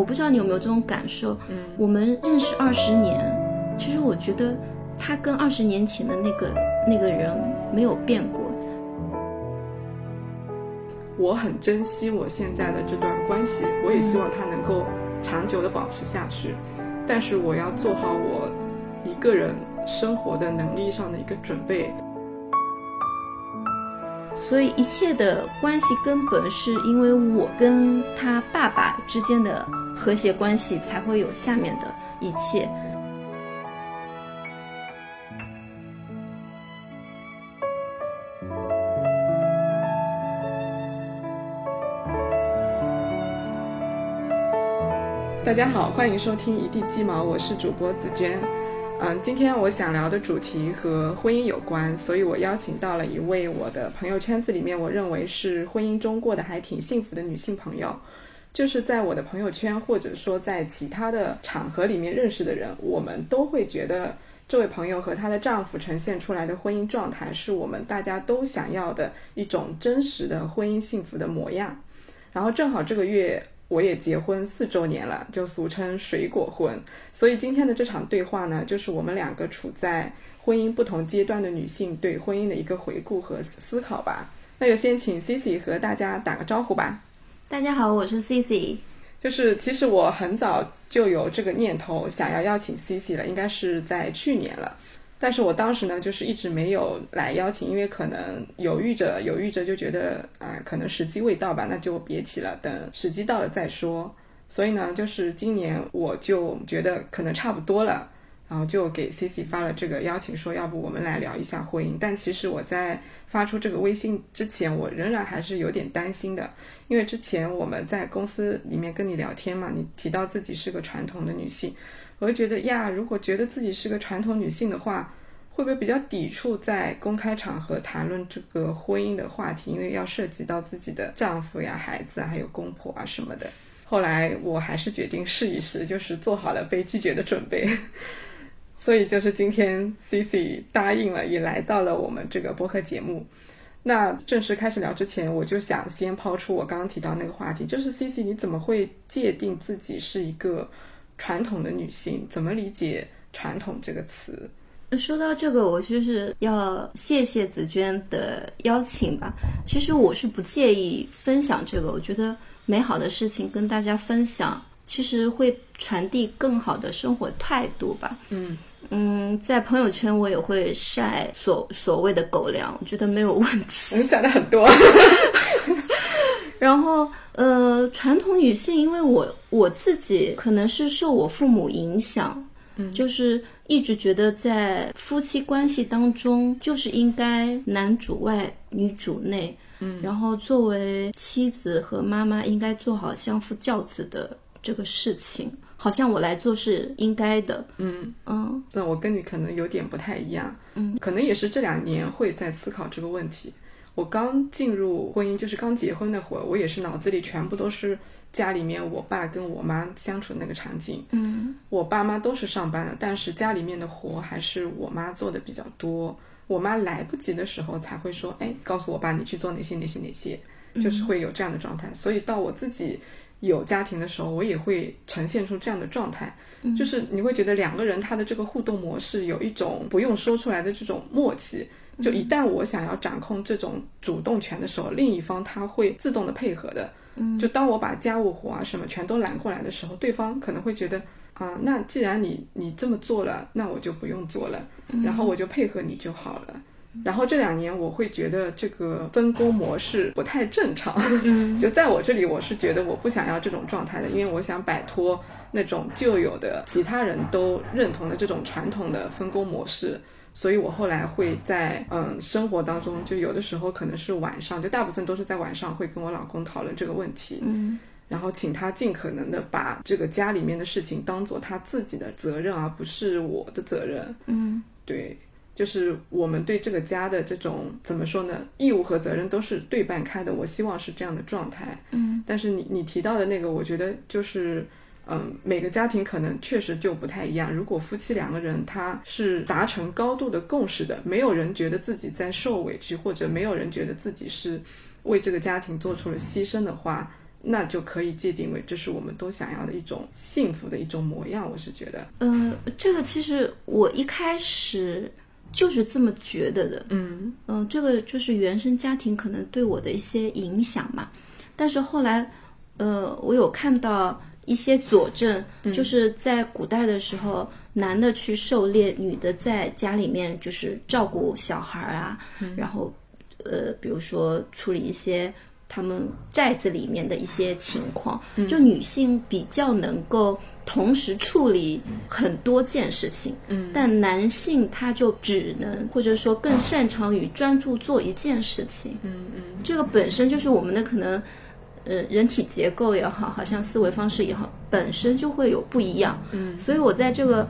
我不知道你有没有这种感受，嗯，我们认识二十年，其实我觉得他跟二十年前的那个那个人没有变过。我很珍惜我现在的这段关系，我也希望他能够长久的保持下去，但是我要做好我一个人生活的能力上的一个准备。所以一切的关系根本是因为我跟他爸爸之间的和谐关系，才会有下面的一切。大家好，欢迎收听一地鸡毛，我是主播紫娟。嗯，今天我想聊的主题和婚姻有关，所以我邀请到了一位我的朋友圈子里面，我认为是婚姻中过得还挺幸福的女性朋友。就是在我的朋友圈，或者说在其他的场合里面认识的人，我们都会觉得这位朋友和她的丈夫呈现出来的婚姻状态，是我们大家都想要的一种真实的婚姻幸福的模样。然后正好这个月。我也结婚四周年了，就俗称水果婚。所以今天的这场对话呢，就是我们两个处在婚姻不同阶段的女性对婚姻的一个回顾和思考吧。那就先请 Cici 和大家打个招呼吧。大家好，我是 Cici。就是其实我很早就有这个念头，想要邀请 Cici 了，应该是在去年了。但是我当时呢，就是一直没有来邀请，因为可能犹豫着犹豫着，就觉得啊，可能时机未到吧，那就别提了，等时机到了再说。所以呢，就是今年我就觉得可能差不多了，然后就给 C C 发了这个邀请，说要不我们来聊一下婚姻。但其实我在发出这个微信之前，我仍然还是有点担心的，因为之前我们在公司里面跟你聊天嘛，你提到自己是个传统的女性。我就觉得呀，如果觉得自己是个传统女性的话，会不会比较抵触在公开场合谈论这个婚姻的话题？因为要涉及到自己的丈夫呀、孩子啊，还有公婆啊什么的。后来我还是决定试一试，就是做好了被拒绝的准备。所以就是今天 C C 答应了，也来到了我们这个播客节目。那正式开始聊之前，我就想先抛出我刚刚提到那个话题，就是 C C 你怎么会界定自己是一个？传统的女性怎么理解“传统”这个词？说到这个，我就是要谢谢紫娟的邀请吧。其实我是不介意分享这个，我觉得美好的事情跟大家分享，其实会传递更好的生活态度吧。嗯嗯，在朋友圈我也会晒所所谓的狗粮，我觉得没有问题。晒的很多。然后，呃，传统女性，因为我我自己可能是受我父母影响，嗯，就是一直觉得在夫妻关系当中，就是应该男主外女主内，嗯，然后作为妻子和妈妈，应该做好相夫教子的这个事情，好像我来做是应该的，嗯嗯，那我跟你可能有点不太一样，嗯，可能也是这两年会在思考这个问题。我刚进入婚姻，就是刚结婚那会儿，我也是脑子里全部都是家里面我爸跟我妈相处的那个场景。嗯，我爸妈都是上班的，但是家里面的活还是我妈做的比较多。我妈来不及的时候才会说：“哎，告诉我爸你去做哪些哪些哪些。”就是会有这样的状态。所以到我自己有家庭的时候，我也会呈现出这样的状态。就是你会觉得两个人他的这个互动模式有一种不用说出来的这种默契。就一旦我想要掌控这种主动权的时候，另一方他会自动的配合的。嗯，就当我把家务活啊什么全都揽过来的时候，对方可能会觉得啊，那既然你你这么做了，那我就不用做了，然后我就配合你就好了。然后这两年我会觉得这个分工模式不太正常。嗯，就在我这里，我是觉得我不想要这种状态的，因为我想摆脱那种旧有的其他人都认同的这种传统的分工模式。所以我后来会在嗯生活当中，就有的时候可能是晚上，就大部分都是在晚上会跟我老公讨论这个问题，嗯，然后请他尽可能的把这个家里面的事情当做他自己的责任，而不是我的责任，嗯，对，就是我们对这个家的这种怎么说呢，义务和责任都是对半开的，我希望是这样的状态，嗯，但是你你提到的那个，我觉得就是。嗯，每个家庭可能确实就不太一样。如果夫妻两个人他是达成高度的共识的，没有人觉得自己在受委屈，或者没有人觉得自己是为这个家庭做出了牺牲的话，那就可以界定为这是我们都想要的一种幸福的一种模样。我是觉得，呃，这个其实我一开始就是这么觉得的。嗯嗯、这个就是原生家庭可能对我的一些影响嘛。但是后来，呃，我有看到一些佐证，就是在古代的时候，男的去狩猎，女的在家里面就是照顾小孩儿啊，然后，呃，比如说处理一些他们寨子里面的一些情况，就女性比较能够同时处理很多件事情，嗯，但男性他就只能或者说更擅长于专注做一件事情，嗯嗯。这个本身就是我们的可能，呃，人体结构也好，好像思维方式也好，本身就会有不一样。嗯，所以我在这个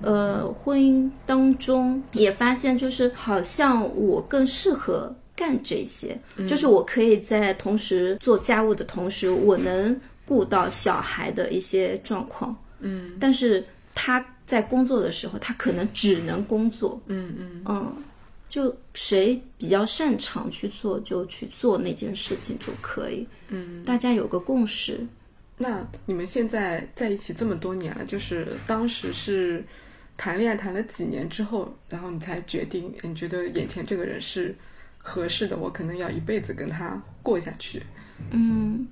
呃婚姻当中也发现，就是好像我更适合干这些，就是我可以在同时做家务的同时，我能顾到小孩的一些状况。嗯但是他在工作的时候，他可能只能工作。嗯嗯嗯，就谁比较擅长去做，就去做那件事情就可以。嗯。大家有个共识。那你们现在在一起这么多年了，就是当时是谈恋爱谈了几年之后，然后你才决定，你觉得眼前这个人是合适的，我可能要一辈子跟他过下去。嗯，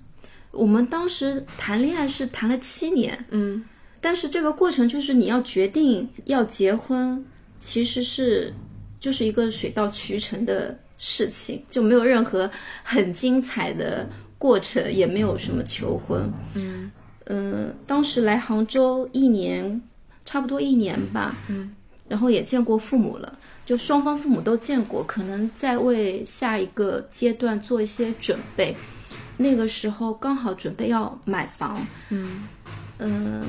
我们当时谈恋爱是谈了七年，嗯但是这个过程就是你要决定要结婚，其实是就是一个水到渠成的事情，就没有任何很精彩的过程，也没有什么求婚。嗯嗯，当时来杭州一年，差不多一年吧。嗯，然后也见过父母了，就双方父母都见过，可能在为下一个阶段做一些准备。那个时候刚好准备要买房，嗯嗯，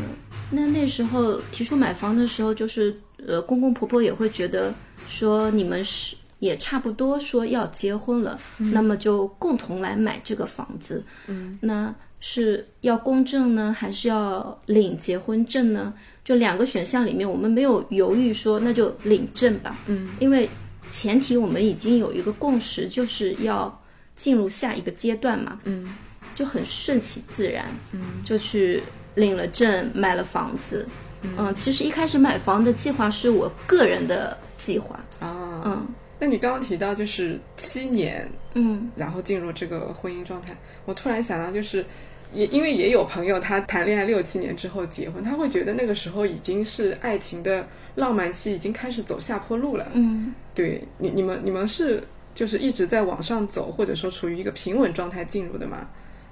那那时候提出买房的时候，就是呃，公公婆婆也会觉得说你们是也差不多说要结婚了，那么就共同来买这个房子。嗯，那是要公证呢，还是要领结婚证呢？就两个选项里面，我们没有犹豫说那就领证吧。嗯，因为前提我们已经有一个共识，就是要进入下一个阶段嘛。嗯就很顺其自然，嗯，就去领了证，买了房子。嗯，其实一开始买房的计划是我个人的计划。啊，嗯那你刚刚提到就是七年，嗯然后进入这个婚姻状态，我突然想到就是。也因为也有朋友，他谈恋爱六七年之后结婚，他会觉得那个时候已经是爱情的浪漫期，已经开始走下坡路了。嗯，对你，你们你们是就是一直在往上走，或者说处于一个平稳状态进入的吗？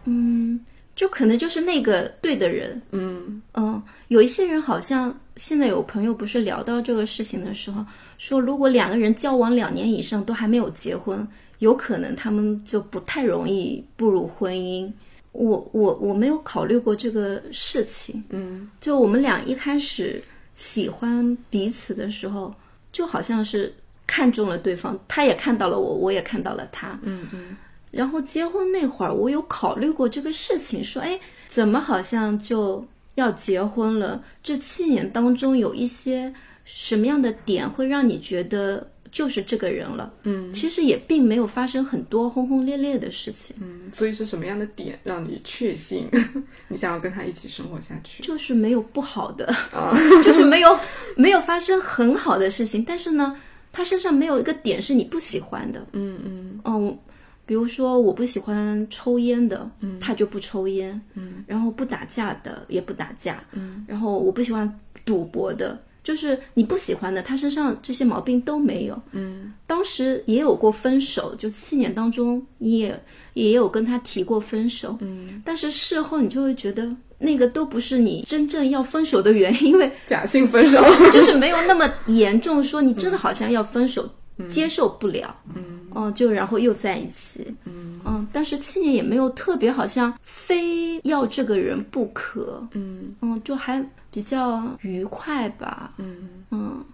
嗯，就可能就是那个对的人。嗯嗯，有一些人好像现在有朋友不是聊到这个事情的时候，说如果两个人交往两年以上都还没有结婚，有可能他们就不太容易步入婚姻。我我我没有考虑过这个事情。嗯就我们俩一开始喜欢彼此的时候，就好像是看中了对方，他也看到了我，我也看到了他。嗯嗯然后结婚那会儿，我有考虑过这个事情，说，哎，怎么好像就要结婚了？这七年当中有一些什么样的点会让你觉得就是这个人了？嗯其实也并没有发生很多轰轰烈烈的事情，嗯，所以是什么样的点让你确信 你想要跟他一起生活下去？就是没有不好的。啊，就是没有没有发生很好的事情，但是呢，他身上没有一个点是你不喜欢的。嗯嗯嗯，比如说我不喜欢抽烟的，他就不抽烟。嗯，然后不打架的也不打架。嗯，然后我不喜欢赌博的，就是你不喜欢的，他身上这些毛病都没有。嗯。当时也有过分手，就七年当中，你也也有跟他提过分手。嗯，但是事后你就会觉得那个都不是你真正要分手的原因，因为假性分手。就是没有那么严重，说你真的好像要分手，接受不了，嗯。嗯，就然后又在一起，嗯。嗯但是七年也没有特别，好像非要这个人不可，嗯。嗯，就还比较愉快吧，嗯，嗯，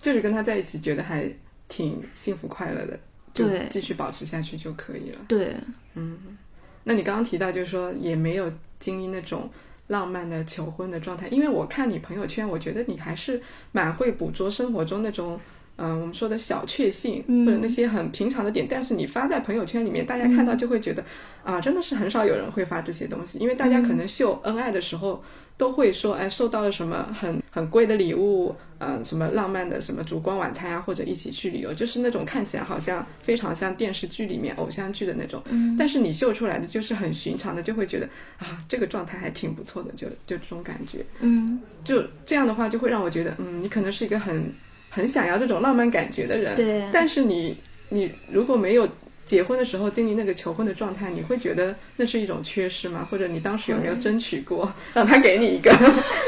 就是跟他在一起，觉得还挺幸福快乐的，就对。继续保持下去就可以了。对，嗯。那你刚刚提到，就是说也没有经历那种浪漫的求婚的状态，因为我看你朋友圈，我觉得你还是蛮会捕捉生活中那种嗯，我们说的小确幸，或者那些很平常的点，但是你发在朋友圈里面，大家看到就会觉得，啊，真的是很少有人会发这些东西，因为大家可能秀恩爱的时候，都会说，哎，收到了什么很很贵的礼物，嗯，什么浪漫的什么烛光晚餐啊，或者一起去旅游，就是那种看起来好像非常像电视剧里面偶像剧的那种，嗯，但是你秀出来的就是很寻常的，就会觉得啊，这个状态还挺不错的，就就这种感觉，嗯，就这样的话就会让我觉得，嗯，你可能是一个很。很想要这种浪漫感觉的人，对。但是你，你如果没有结婚的时候经历那个求婚的状态，你会觉得那是一种缺失吗？或者你当时有没有争取过让他给你一个？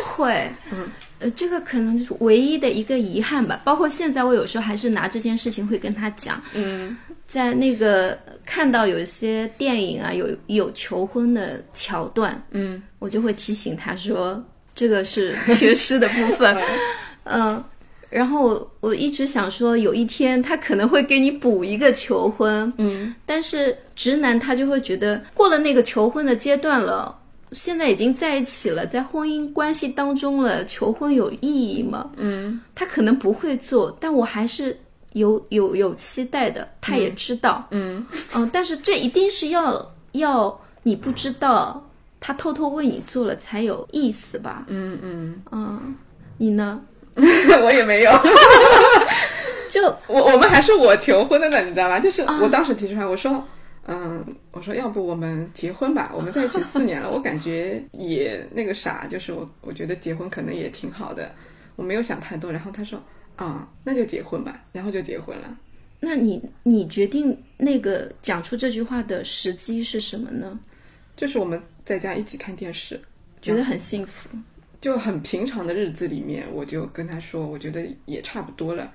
会，嗯，呃，这个可能就是唯一的一个遗憾吧。包括现在，我有时候还是拿这件事情会跟他讲。嗯，在那个看到有一些电影啊，有有求婚的桥段，嗯，我就会提醒他说，这个是缺失的部分，嗯。然后我一直想说，有一天他可能会给你补一个求婚，嗯，但是直男他就会觉得过了那个求婚的阶段了，现在已经在一起了，在婚姻关系当中了，求婚有意义吗？嗯，他可能不会做，但我还是有有有期待的，他也知道，嗯嗯，但是这一定是要要你不知道，他偷偷为你做了才有意思吧？嗯嗯嗯，你呢？我也没有，就我我们还是我求婚的呢，你知道吗？就是我当时提出来，我说，嗯，我说要不我们结婚吧？我们在一起四年了，我感觉也那个啥，就是我我觉得结婚可能也挺好的，我没有想太多。然后他说，啊，那就结婚吧，然后就结婚了。那你你决定那个讲出这句话的时机是什么呢？就是我们在家一起看电视，觉得很幸福。就很平常的日子里面，我就跟他说，我觉得也差不多了，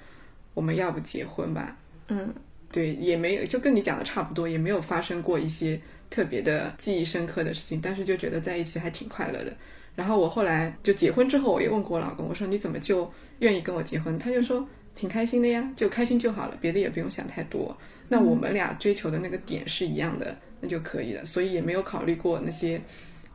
我们要不结婚吧？嗯，对，也没有，就跟你讲的差不多，也没有发生过一些特别的记忆深刻的事情，但是就觉得在一起还挺快乐的。然后我后来就结婚之后，我也问过我老公，我说你怎么就愿意跟我结婚？他就说挺开心的呀，就开心就好了，别的也不用想太多。那我们俩追求的那个点是一样的，那就可以了。所以也没有考虑过那些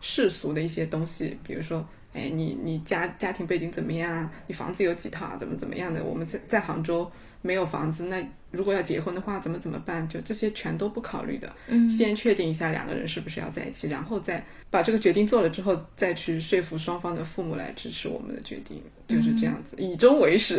世俗的一些东西，比如说。哎，你你家家庭背景怎么样啊？你房子有几套啊？怎么怎么样的？我们在在杭州没有房子，那如果要结婚的话，怎么怎么办？就这些全都不考虑的。嗯，先确定一下两个人是不是要在一起，然后再把这个决定做了之后，再去说服双方的父母来支持我们的决定，就是这样子，以终为始。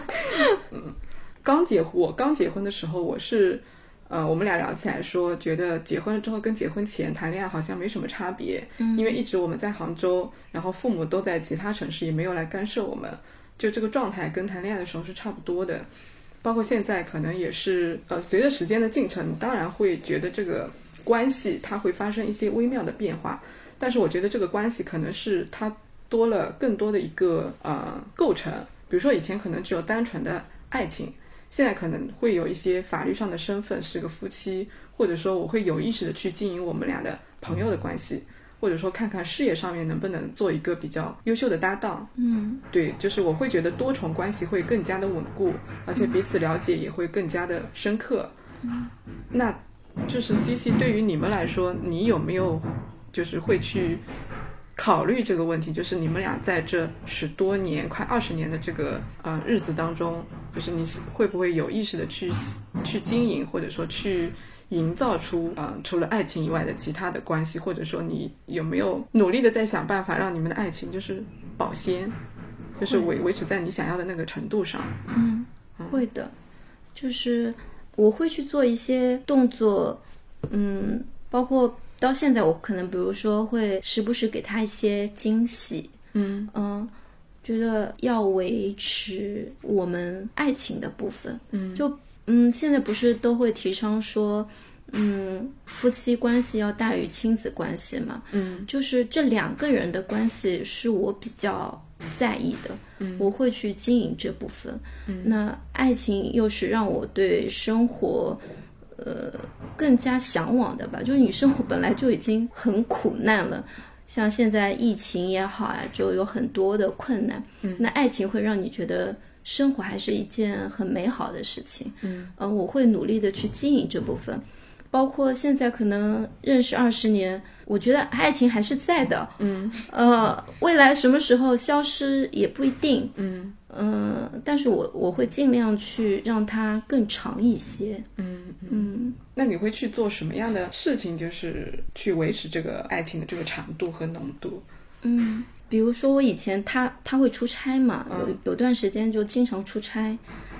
嗯，刚结婚，我刚结婚的时候，我是。呃，我们俩聊起来说，觉得结婚了之后跟结婚前谈恋爱好像没什么差别，嗯，因为一直我们在杭州，然后父母都在其他城市，也没有来干涉我们，就这个状态跟谈恋爱的时候是差不多的，包括现在可能也是，呃，随着时间的进程，当然会觉得这个关系它会发生一些微妙的变化，但是我觉得这个关系可能是它多了更多的一个呃构成，比如说以前可能只有单纯的爱情。现在可能会有一些法律上的身份是个夫妻，或者说我会有意识的去经营我们俩的朋友的关系，或者说看看事业上面能不能做一个比较优秀的搭档。嗯，对，就是我会觉得多重关系会更加的稳固，而且彼此了解也会更加的深刻。嗯，那就是 C C 对于你们来说，你有没有就是会去？考虑这个问题，就是你们俩在这十多年、快二十年的这个呃日子当中，就是你是会不会有意识的去去经营，或者说去营造出呃除了爱情以外的其他的关系，或者说你有没有努力的在想办法让你们的爱情就是保鲜，就是维维持在你想要的那个程度上？嗯，会的，就是我会去做一些动作，嗯，包括。到现在，我可能比如说会时不时给他一些惊喜，嗯。嗯，觉得要维持我们爱情的部分，嗯，就嗯，现在不是都会提倡说，嗯，夫妻关系要大于亲子关系嘛，嗯，就是这两个人的关系是我比较在意的，嗯，我会去经营这部分，嗯，那爱情又是让我对生活。呃，更加向往的吧，就是你生活本来就已经很苦难了，像现在疫情也好啊，就有很多的困难。嗯，那爱情会让你觉得生活还是一件很美好的事情。嗯，呃，我会努力的去经营这部分，包括现在可能认识二十年，我觉得爱情还是在的。嗯，呃，未来什么时候消失也不一定。嗯嗯、但是我我会尽量去让它更长一些。嗯嗯，那你会去做什么样的事情，就是去维持这个爱情的这个长度和浓度？嗯，比如说我以前他他会出差嘛，有有段时间就经常出差，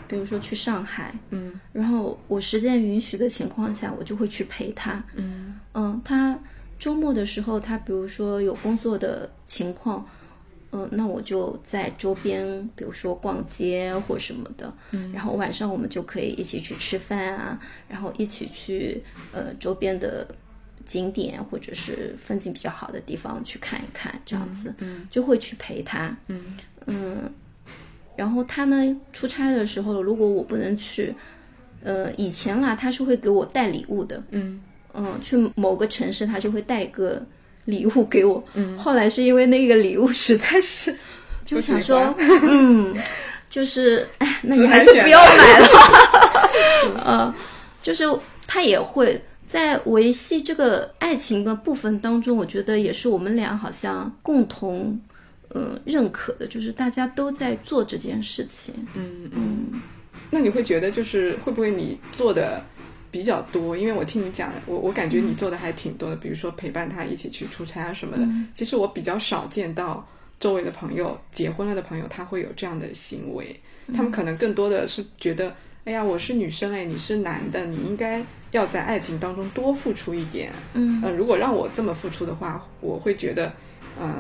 比如说去上海，嗯然后我时间允许的情况下，我就会去陪他。嗯嗯，他周末的时候，他比如说有工作的情况，嗯、那我就在周边，比如说逛街或什么的，嗯。然后晚上我们就可以一起去吃饭啊，然后一起去呃周边的景点或者是风景比较好的地方去看一看，这样子，嗯就会去陪他，嗯。嗯，然后他呢出差的时候，如果我不能去，呃，以前啦，他是会给我带礼物的，嗯。嗯，去某个城市，他就会带一个礼物给我。嗯，后来是因为那个礼物实在是，就想说，嗯，就是，哎，那你还是不要买了。呃，就是他也会在维系这个爱情的部分当中，我觉得也是我们俩好像共同。呃，认可的就是大家都在做这件事情。嗯嗯那你会觉得就是会不会你做的比较多？因为我听你讲，我我感觉你做的还挺多的，比如说陪伴他一起去出差啊什么的。其实我比较少见到周围的朋友结婚了的朋友，他会有这样的行为。他们可能更多的是觉得，哎呀，我是女生哎，你是男的，你应该要在爱情当中多付出一点。嗯呃，如果让我这么付出的话，我会觉得，嗯、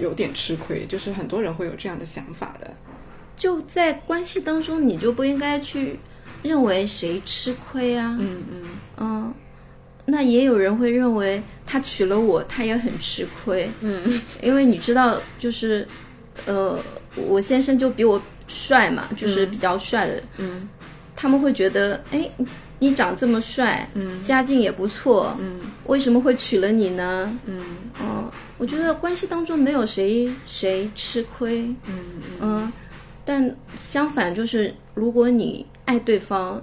有点吃亏。就是很多人会有这样的想法的。就在关系当中，你就不应该去认为谁吃亏啊。嗯嗯。嗯，那也有人会认为他娶了我，他也很吃亏，嗯。因为你知道，就是，呃，我先生就比我帅嘛，就是比较帅的，嗯。他们会觉得，哎，你你长这么帅，嗯。家境也不错，嗯。为什么会娶了你呢？嗯。嗯，我觉得关系当中没有谁谁吃亏，嗯。嗯，但相反就是，如果你爱对方，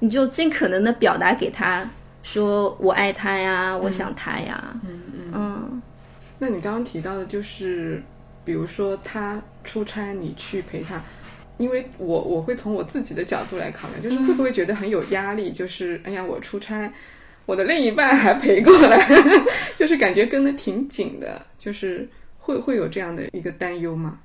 你就尽可能的表达给他，说我爱他呀，我想他呀，嗯嗯。嗯那你刚刚提到的就是，比如说他出差，你去陪他，因为我我会从我自己的角度来考量，就是会不会觉得很有压力？就是哎呀，我出差，我的另一半还陪过来，就是感觉跟的挺紧的，就是会会有这样的一个担忧吗？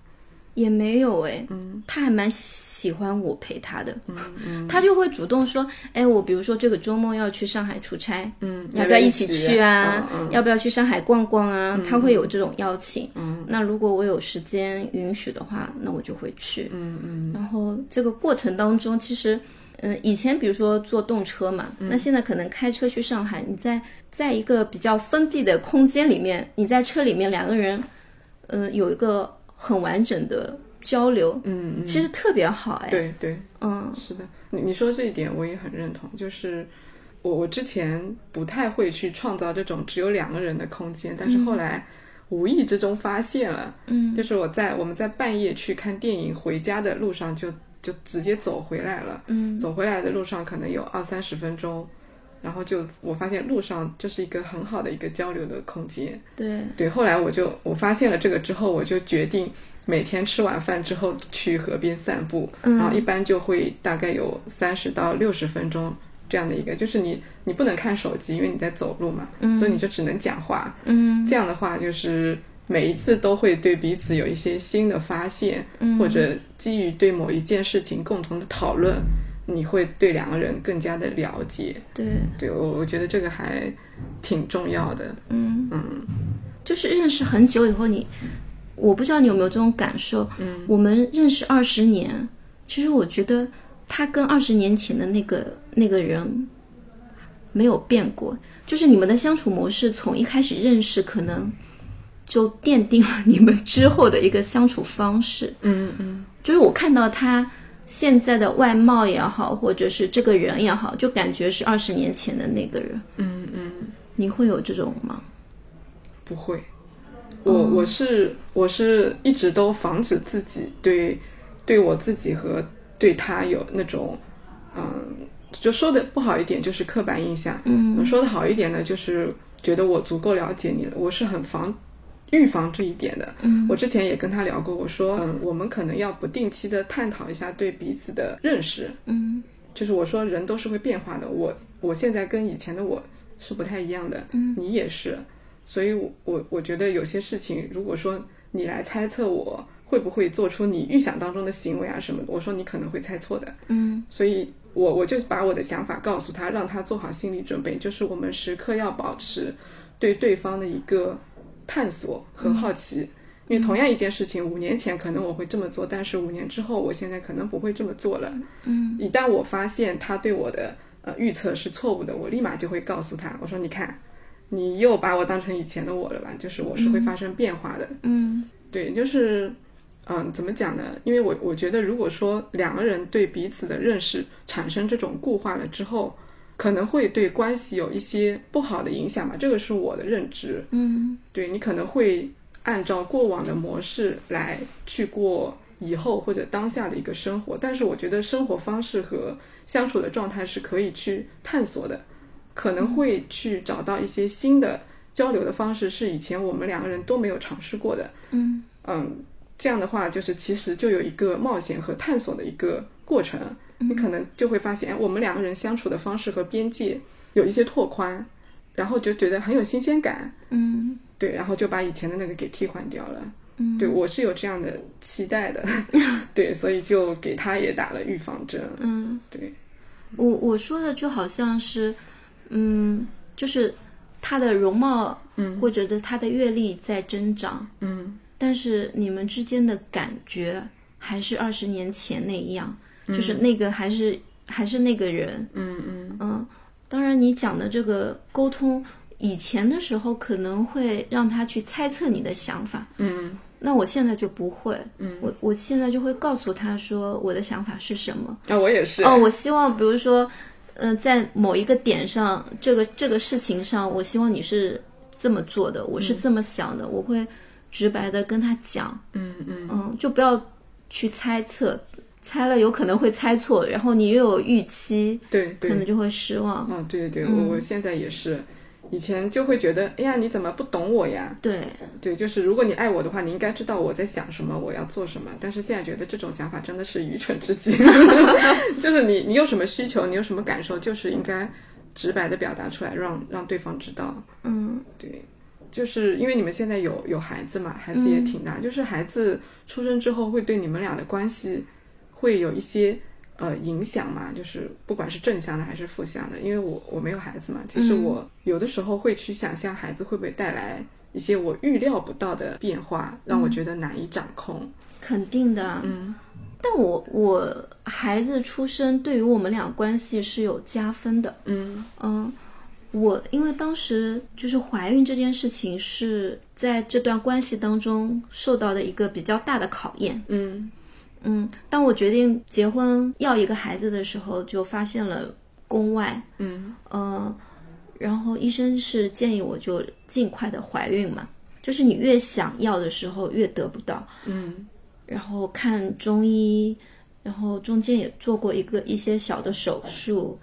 也没有哎，嗯。他还蛮喜欢我陪他的，嗯嗯。他就会主动说，哎，我比如说这个周末要去上海出差，嗯，要不要一起去啊？嗯嗯。要不要去上海逛逛啊？他会有这种邀请。嗯。那如果我有时间允许的话，那我就会去。嗯嗯。然后这个过程当中，其实，嗯、以前比如说坐动车嘛，嗯。那现在可能开车去上海，你在在一个比较封闭的空间里面，你在车里面两个人，嗯、有一个很完整的交流，嗯嗯，其实特别好哎。对对，嗯。是的，你你说这一点我也很认同，就是我我之前不太会去创造这种只有两个人的空间，但是后来无意之中发现了，嗯。就是我在我们在半夜去看电影，回家的路上就就直接走回来了，嗯。走回来的路上可能有二三十分钟。然后就我发现路上就是一个很好的一个交流的空间，对，对。后来我就我发现了这个之后，我就决定每天吃完饭之后去河边散步，嗯。然后一般就会大概有三十到六十分钟这样的一个，就是你你不能看手机，因为你在走路嘛，所以你就只能讲话。嗯。这样的话，就是每一次都会对彼此有一些新的发现，嗯。或者基于对某一件事情共同的讨论，你会对两个人更加的了解。对，对我，我觉得这个还挺重要的。嗯，嗯就是认识很久以后你，我不知道你有没有这种感受。嗯我们认识二十年，其实我觉得他跟二十年前的那个那个人没有变过，就是你们的相处模式从一开始认识可能就奠定了你们之后的一个相处方式。嗯嗯就是我看到他现在的外貌也好，或者是这个人也好，就感觉是二十年前的那个人。嗯嗯，你会有这种吗？不会。我我是我是一直都防止自己对对我自己和对他有那种嗯就说的不好一点就是刻板印象，嗯说的好一点呢，就是觉得我足够了解你了，我是很防预防这一点的。嗯。我之前也跟他聊过，我说，嗯，我们可能要不定期的探讨一下对彼此的认识，嗯。就是我说人都是会变化的，我我现在跟以前的我是不太一样的，嗯。你也是，所以我我我觉得有些事情，如果说你来猜测我会不会做出你预想当中的行为啊什么的，我说你可能会猜错的，嗯。所以我我就把我的想法告诉他，让他做好心理准备，就是我们时刻要保持对对方的一个探索和好奇。因为同样一件事情，五年前可能我会这么做，但是五年之后，我现在可能不会这么做了。嗯一旦我发现他对我的呃预测是错误的，我立马就会告诉他，我说你看，你又把我当成以前的我了吧？就是我是会发生变化的。嗯对，就是，嗯，怎么讲呢？因为我我觉得，如果说两个人对彼此的认识产生这种固化了之后，可能会对关系有一些不好的影响吧。这个是我的认知。嗯对你可能会按照过往的模式来去过以后或者当下的一个生活，但是我觉得生活方式和相处的状态是可以去探索的，可能会去找到一些新的交流的方式，是以前我们两个人都没有尝试过的。嗯嗯，这样的话，就是其实就有一个冒险和探索的一个过程。你可能就会发现，哎，我们两个人相处的方式和边界有一些拓宽，然后就觉得很有新鲜感。嗯对，然后就把以前的那个给替换掉了。嗯对我是有这样的期待的，对，所以就给他也打了预防针。嗯，对，我我说的就好像是，嗯，就是他的容貌，嗯或者是他的阅历在增长，嗯但是你们之间的感觉还是二十年前那样，就是那个还是还是那个人，嗯嗯。嗯，当然你讲的这个沟通，以前的时候可能会让他去猜测你的想法，嗯。那我现在就不会，嗯，我我现在就会告诉他说我的想法是什么。啊，我也是。哦，我希望比如说，嗯、在某一个点上，这个这个事情上，我希望你是这么做的，我是这么想的，我会直白的跟他讲，嗯嗯。嗯，就不要去猜测，猜了有可能会猜错，然后你又有预期，对对可能就会失望。嗯，对对对，嗯我我现在也是，以前就会觉得，哎呀，你怎么不懂我呀？对，对，就是如果你爱我的话，你应该知道我在想什么，我要做什么。但是现在觉得这种想法真的是愚蠢至极，就是你你有什么需求，你有什么感受，就是应该直白的表达出来，让让对方知道。嗯对，就是因为你们现在有有孩子嘛，孩子也挺大，就是孩子出生之后会对你们俩的关系会有一些呃影响嘛，就是不管是正向的还是负向的。因为我我没有孩子嘛，其实嗯我有的时候会去想象孩子会不会带来一些我预料不到的变化，让我觉得难以掌控。肯定的啊。嗯但我我孩子出生对于我们俩关系是有加分的。嗯嗯，我因为当时就是怀孕这件事情是在这段关系当中受到的一个比较大的考验。嗯嗯，当我决定结婚要一个孩子的时候，就发现了宫外。嗯嗯，然后医生是建议我就尽快的怀孕嘛，就是你越想要的时候越得不到。嗯然后看中医，然后中间也做过一个一些小的手术，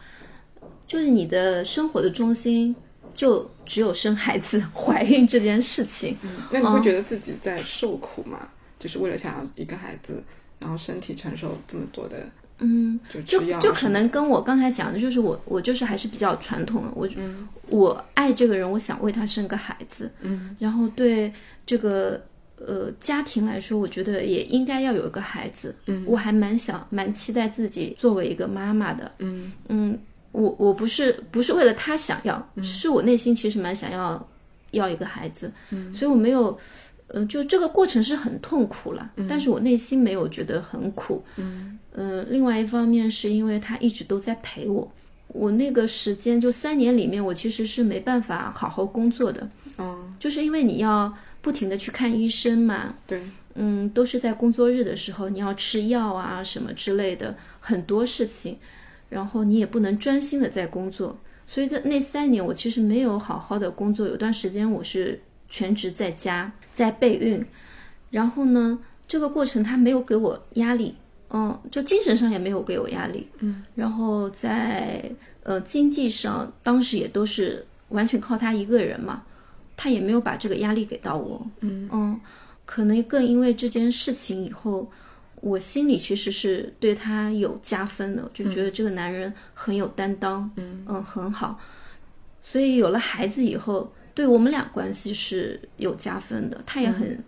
就是你的生活的中心就只有生孩子、怀孕这件事情。嗯，那你会觉得自己在受苦吗？就是为了想要一个孩子，然后身体承受这么多的，嗯，就就可能跟我刚才讲的，就是我我就是还是比较传统的，我、嗯。我爱这个人，我想为他生个孩子，嗯。然后对这个呃家庭来说，我觉得也应该要有一个孩子，嗯。我还蛮想蛮期待自己作为一个妈妈的，嗯。嗯，我我不是不是为了他想要，是我内心其实蛮想要要一个孩子，嗯。所以我没有，呃，就这个过程是很痛苦了，但是我内心没有觉得很苦，嗯。呃，另外一方面是因为他一直都在陪我，我那个时间就三年里面，我其实是没办法好好工作的，哦，就是因为你要不停的去看医生嘛，对，嗯，都是在工作日的时候，你要吃药啊什么之类的，很多事情，然后你也不能专心的在工作，所以在那三年我其实没有好好的工作，有段时间我是全职在家在备孕，然后呢，这个过程他没有给我压力，嗯，就精神上也没有给我压力，嗯，然后在呃经济上，当时也都是完全靠他一个人嘛，他也没有把这个压力给到我，嗯。嗯，可能更因为这件事情以后，我心里其实是对他有加分的，就觉得这个男人很有担当，嗯。嗯，很好，所以有了孩子以后，对我们俩关系是有加分的。他也很，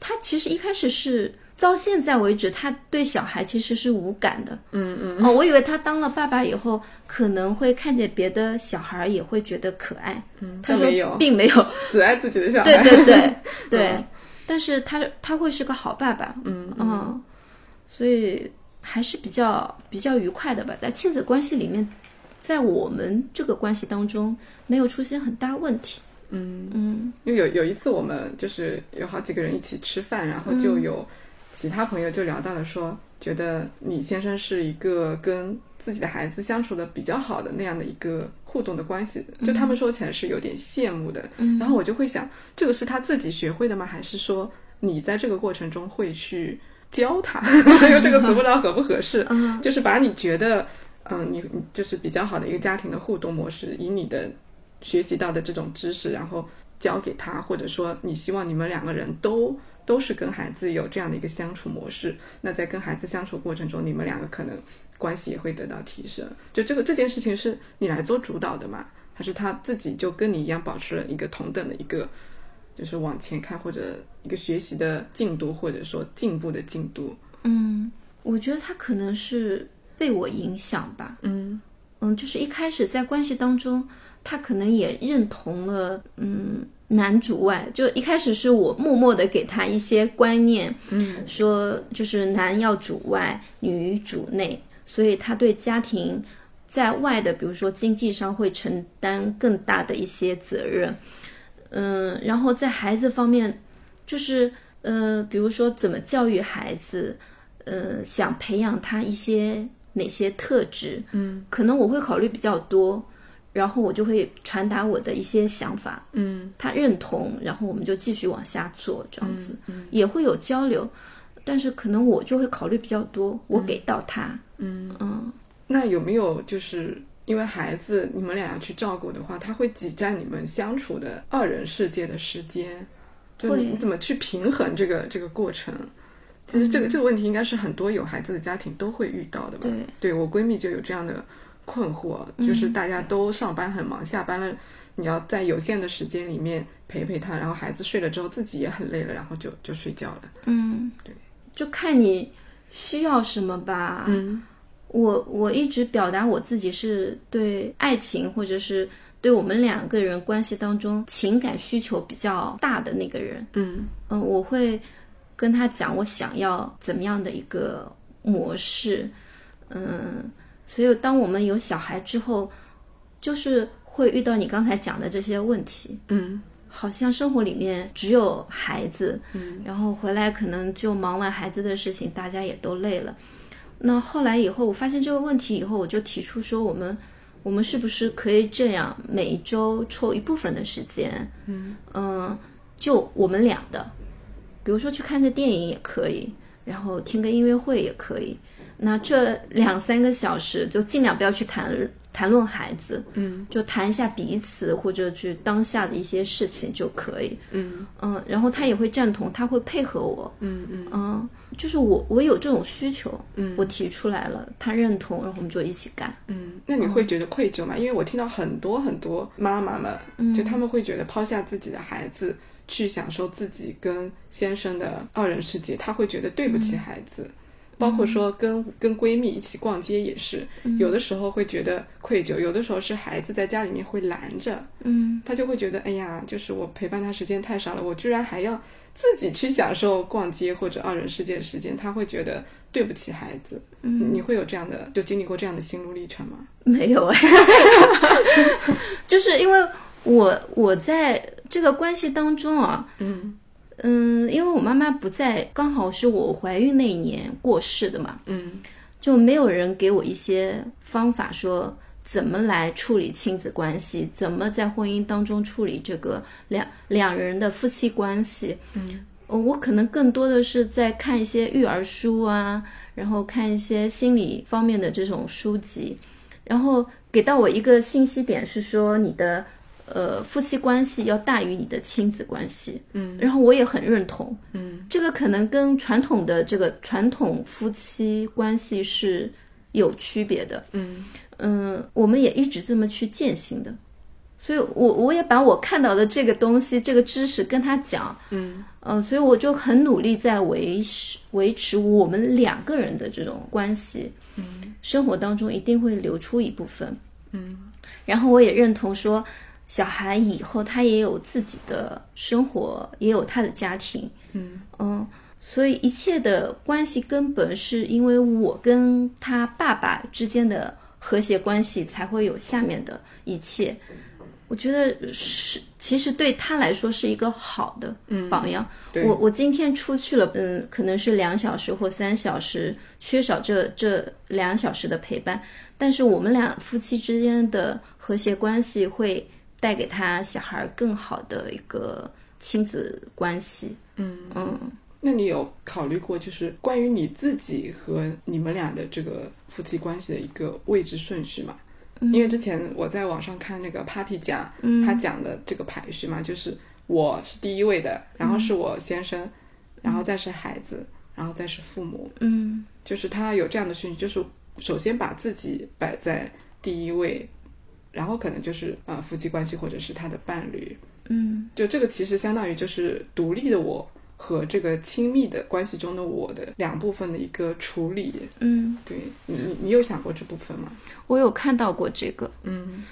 他其实一开始是到现在为止，他对小孩其实是无感的。嗯嗯哦，我以为他当了爸爸以后，可能会看见别的小孩也会觉得可爱。嗯，他说没有，并没有，只爱自己的小孩。对对 对对，但是他他会是个好爸爸，嗯嗯，所以还是比较比较愉快的吧，在亲子关系里面，在我们这个关系当中没有出现很大问题，嗯，嗯。因为有有一次我们就是有好几个人一起吃饭，然后嗯。就有其他朋友就聊到了说，觉得你先生是一个跟自己的孩子相处的比较好的那样的一个互动的关系，就他们说起来是有点羡慕的。嗯。然后我就会想，这个是他自己学会的吗？还是说你在这个过程中会去教他？用这个词不知道合不合适，嗯。就是把你觉得，嗯，你你就是比较好的一个家庭的互动模式，以你的学习到的这种知识，然后教给他，或者说你希望你们两个人都都是跟孩子有这样的一个相处模式，那在跟孩子相处过程中，你们两个可能关系也会得到提升。就这个这件事情是你来做主导的嘛？还是他自己就跟你一样保持了一个同等的一个，就是往前看或者一个学习的进度，或者说进步的进度？嗯，我觉得他可能是被我影响吧，嗯嗯，就是一开始在关系当中，他可能也认同了，嗯，男主外，就一开始是我默默的给他一些观念，嗯。说就是男要主外，女主内，所以他对家庭在外的，比如说经济上会承担更大的一些责任，嗯，然后在孩子方面，就是呃，比如说怎么教育孩子，呃，想培养他一些哪些特质，嗯。可能我会考虑比较多，然后我就会传达我的一些想法，嗯他认同，然后我们就继续往下做，这样子、嗯也会有交流，但是可能我就会考虑比较多，我给到他，嗯。嗯那有没有就是因为孩子你们俩要去照顾的话，他会挤占你们相处的二人世界的时间？就你怎么去平衡这个这个过程？其实这个、这个问题应该是很多有孩子的家庭都会遇到的吧？对对我闺蜜就有这样的困惑，就是大家都上班很忙，下班了你要在有限的时间里面陪陪他，然后孩子睡了之后自己也很累了，然后就就睡觉了。嗯，对，就看你需要什么吧。嗯我我一直表达我自己是对爱情或者是对我们两个人关系当中情感需求比较大的那个人。嗯嗯，我会跟他讲我想要怎么样的一个模式，嗯，所以当我们有小孩之后，就是会遇到你刚才讲的这些问题，嗯好像生活里面只有孩子，嗯，然后回来可能就忙完孩子的事情，大家也都累了。那后来以后，我发现这个问题以后，我就提出说，我们我们是不是可以这样，每一周抽一部分的时间，嗯嗯，就我们俩的，比如说去看个电影也可以，然后听个音乐会也可以。那这两三个小时就尽量不要去谈谈论孩子，嗯就谈一下彼此或者去当下的一些事情就可以。嗯嗯，然后他也会赞同，他会配合我。嗯嗯嗯，就是我我有这种需求，嗯我提出来了，他认同，然后我们就一起干。嗯，那你会觉得愧疚吗？因为我听到很多很多妈妈们，就他们会觉得抛下自己的孩子去享受自己跟先生的二人世界，她会觉得对不起孩子。包括说跟跟闺蜜一起逛街也是，有的时候会觉得愧疚，有的时候是孩子在家里面会拦着，嗯。他就会觉得，哎呀，就是我陪伴他时间太少了，我居然还要自己去享受逛街或者二人世界的时间，他会觉得对不起孩子。嗯，你会有这样的，就经历过这样的心路历程吗？没有哎，就是因为我我在这个关系当中啊，嗯嗯，因为我妈妈不在，刚好是我怀孕那一年过世的嘛，嗯就没有人给我一些方法说怎么来处理亲子关系，怎么在婚姻当中处理这个两两人的夫妻关系。嗯呃我可能更多的是在看一些育儿书啊，然后看一些心理方面的这种书籍，然后给到我一个信息点是说你的呃夫妻关系要大于你的亲子关系，嗯，然后我也很认同，嗯，这个可能跟传统的这个传统夫妻关系是有区别的，嗯。嗯，我们也一直这么去践行的。所以我我也把我看到的这个东西、这个知识跟他讲，嗯，呃，所以我就很努力在维持维持我们两个人的这种关系，嗯，生活当中一定会留出一部分，嗯，然后我也认同说，小孩以后他也有自己的生活，也有他的家庭，嗯嗯，所以一切的关系根本是因为我跟他爸爸之间的和谐关系，才会有下面的一切。我觉得是，其实对他来说是一个好的榜样。我我今天出去了，嗯，可能是两小时或三小时，缺少这这两小时的陪伴，但是我们俩夫妻之间的和谐关系会带给他小孩更好的一个亲子关系。嗯嗯，那你有考虑过，就是关于你自己和你们俩的这个夫妻关系的一个位置顺序吗？因为之前我在网上看那个 Papi 讲，他讲的这个排序嘛，就是我是第一位的，然后是我先生，然后再是孩子，然后再是父母。嗯，就是他有这样的顺序，就是首先把自己摆在第一位，然后可能就是呃夫妻关系或者是他的伴侣。嗯，就这个其实相当于就是独立的我。和这个亲密的关系中的我的两部分的一个处理，嗯，对你，你你有想过这部分吗？我有看到过这个，嗯，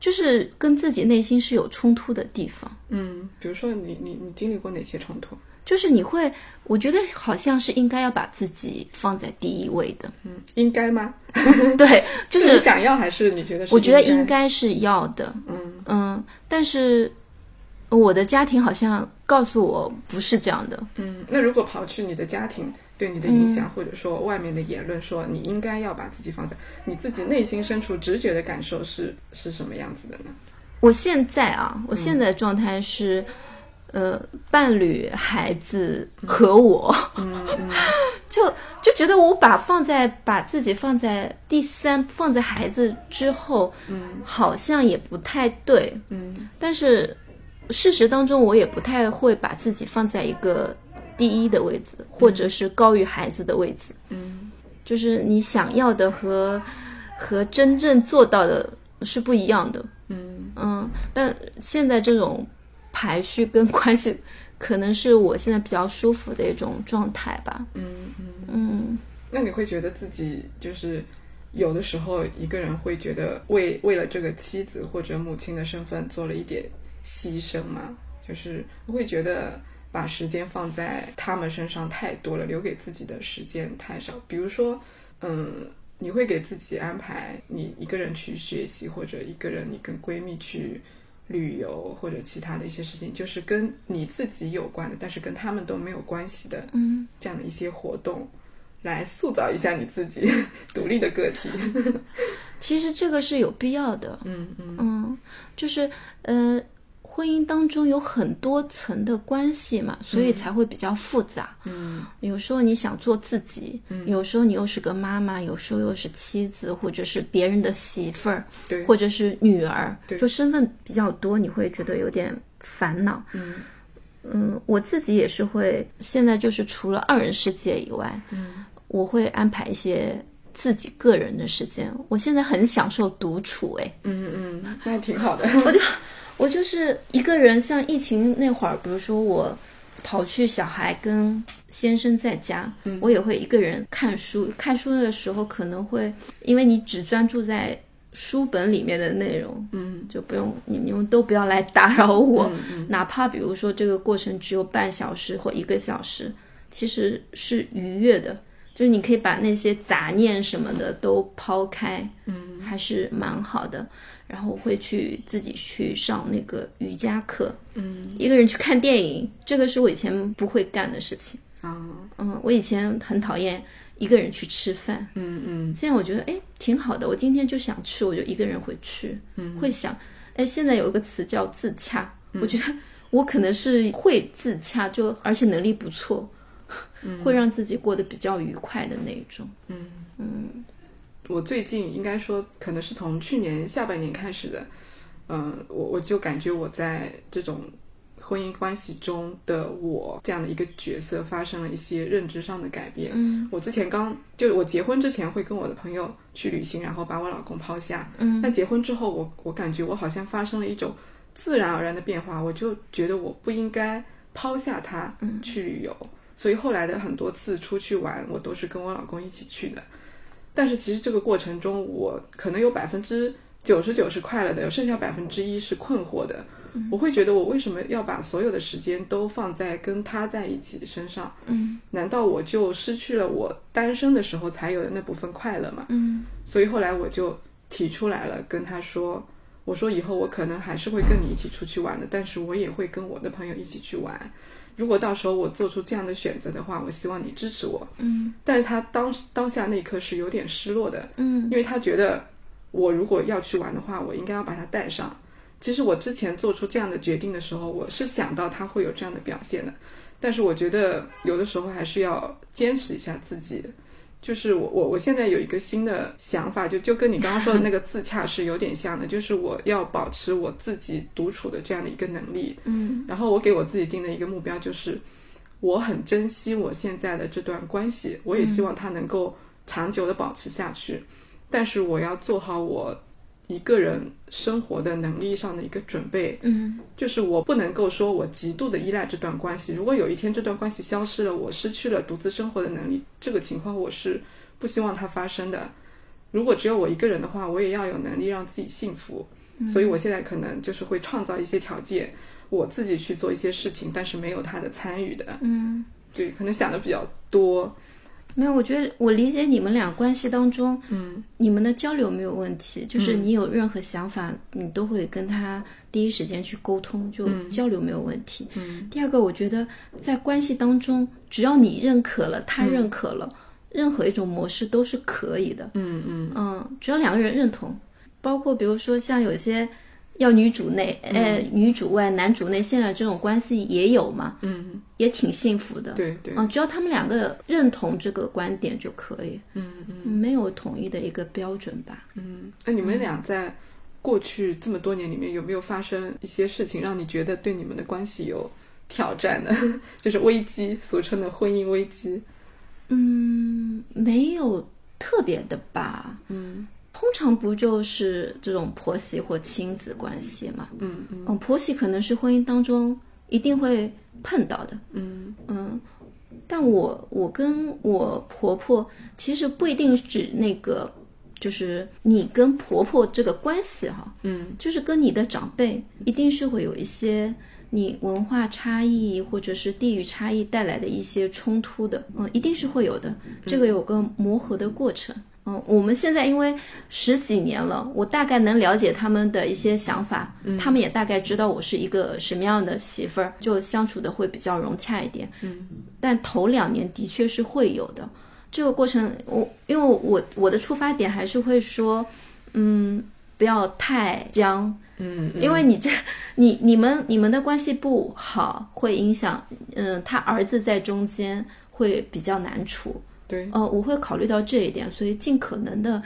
就是跟自己内心是有冲突的地方，嗯，比如说你你你经历过哪些冲突？就是你会，我觉得好像是应该要把自己放在第一位的，嗯，应该吗？对，就是你想要还是你觉得？我觉得应该是要的，嗯嗯，但是。我的家庭好像告诉我不是这样的。嗯，那如果刨去你的家庭对你的影响，或者说外面的言论，说你应该要把自己放在你自己内心深处直觉的感受是是什么样子的呢？我现在啊，我现在状态是，呃，伴侣、孩子和我，嗯嗯，就就觉得我把放在把自己放在第三，放在孩子之后，嗯，好像也不太对，嗯，但是。事实当中，我也不太会把自己放在一个第一的位置，或者是高于孩子的位置。嗯，就是你想要的和和真正做到的是不一样的。嗯嗯，但现在这种排序跟关系，可能是我现在比较舒服的一种状态吧。嗯嗯嗯。那你会觉得自己就是有的时候一个人会觉得为为了这个妻子或者母亲的身份做了一点。牺牲吗，就是会觉得把时间放在他们身上太多了，留给自己的时间太少。比如说，嗯，你会给自己安排你一个人去学习，或者一个人你跟闺蜜去旅游，或者其他的一些事情，就是跟你自己有关的，但是跟他们都没有关系的，嗯，这样的一些活动，来塑造一下你自己 独立的个体。其实这个是有必要的，嗯嗯嗯，就是嗯。婚姻当中有很多层的关系嘛，所以才会比较复杂。嗯，有时候你想做自己，嗯有时候你又是个妈妈，有时候又是妻子，或者是别人的媳妇儿，对，或者是女儿，对，就身份比较多，你会觉得有点烦恼。嗯嗯，我自己也是会，现在就是除了二人世界以外，嗯，我会安排一些自己个人的时间。我现在很享受独处，哎，嗯嗯，那挺好的，我就。我就是一个人，像疫情那会儿，比如说我跑去小孩跟先生在家，我也会一个人看书。看书的时候可能会，因为你只专注在书本里面的内容，嗯，就不用你你们都不要来打扰我，哪怕比如说这个过程只有半小时或一个小时，其实是愉悦的，就是你可以把那些杂念什么的都抛开，嗯，还是蛮好的。然后我会去自己去上那个瑜伽课，嗯，一个人去看电影，这个是我以前不会干的事情。啊，嗯，我以前很讨厌一个人去吃饭，嗯嗯，现在我觉得哎挺好的，我今天就想去，我就一个人回去，嗯，会想，哎，现在有一个词叫自洽，我觉得我可能是会自洽，就而且能力不错，会让自己过得比较愉快的那种。我最近应该说，可能是从去年下半年开始的，嗯，我我就感觉我在这种婚姻关系中的我这样的一个角色发生了一些认知上的改变。嗯我之前刚就我结婚之前会跟我的朋友去旅行，然后把我老公抛下。嗯但结婚之后，我我感觉我好像发生了一种自然而然的变化，我就觉得我不应该抛下他去旅游，所以后来的很多次出去玩，我都是跟我老公一起去的。但是其实这个过程中，我可能有百分之九十九是快乐的，有剩下百分之一是困惑的。我会觉得我为什么要把所有的时间都放在跟他在一起身上？嗯难道我就失去了我单身的时候才有的那部分快乐吗？嗯所以后来我就提出来了，跟他说：“我说以后我可能还是会跟你一起出去玩的，但是我也会跟我的朋友一起去玩。如果到时候我做出这样的选择的话，我希望你支持我。”嗯但是他当当下那一刻是有点失落的，嗯因为他觉得我如果要去玩的话，我应该要把他带上。其实我之前做出这样的决定的时候，我是想到他会有这样的表现的，但是我觉得有的时候还是要坚持一下自己。就是我我我现在有一个新的想法，就就跟你刚刚说的那个自洽是有点像的，就是我要保持我自己独处的这样的一个能力。嗯然后我给我自己定的一个目标就是，我很珍惜我现在的这段关系，我也希望它能够长久的保持下去。但是我要做好我一个人生活的能力上的一个准备，嗯就是我不能够说我极度的依赖这段关系。如果有一天这段关系消失了，我失去了独自生活的能力，这个情况我是不希望它发生的。如果只有我一个人的话，我也要有能力让自己幸福。所以我现在可能就是会创造一些条件，我自己去做一些事情，但是没有他的参与的。嗯，对，可能想的比较多。没有，我觉得我理解你们俩关系当中，嗯。你们的交流没有问题，就是你有任何想法，你都会跟他第一时间去沟通，就交流没有问题。嗯。第二个，我觉得在关系当中，只要你认可了，他认可了，任何一种模式都是可以的。嗯嗯。嗯，只要两个人认同，包括比如说像有些要女主内，嗯呃，女主外男主内，现在这种关系也有嘛，嗯，也挺幸福的。对对，嗯，只要他们两个认同这个观点就可以，嗯嗯嗯没有统一的一个标准吧。嗯。那你们俩在过去这么多年里面，有没有发生一些事情，让你觉得对你们的关系有挑战的？就是危机，俗称的婚姻危机。嗯，没有特别的吧。嗯通常不就是这种婆媳或亲子关系嘛？嗯嗯嗯，婆媳可能是婚姻当中一定会碰到的。嗯嗯，但我我跟我婆婆其实不一定指那个，就是你跟婆婆这个关系哈，嗯就是跟你的长辈一定是会有一些你文化差异或者是地域差异带来的一些冲突的，嗯，一定是会有的，这个有个磨合的过程。嗯，我们现在因为十几年了，我大概能了解他们的一些想法，他们也大概知道我是一个什么样的媳妇儿，就相处的会比较融洽一点。嗯，但头两年的确是会有的。这个过程，我因为我我的出发点还是会说，嗯，不要太僵，嗯因为你这 你你们你们的关系不好，会影响，嗯、他儿子在中间会比较难处。对，呃，我会考虑到这一点，所以尽可能的，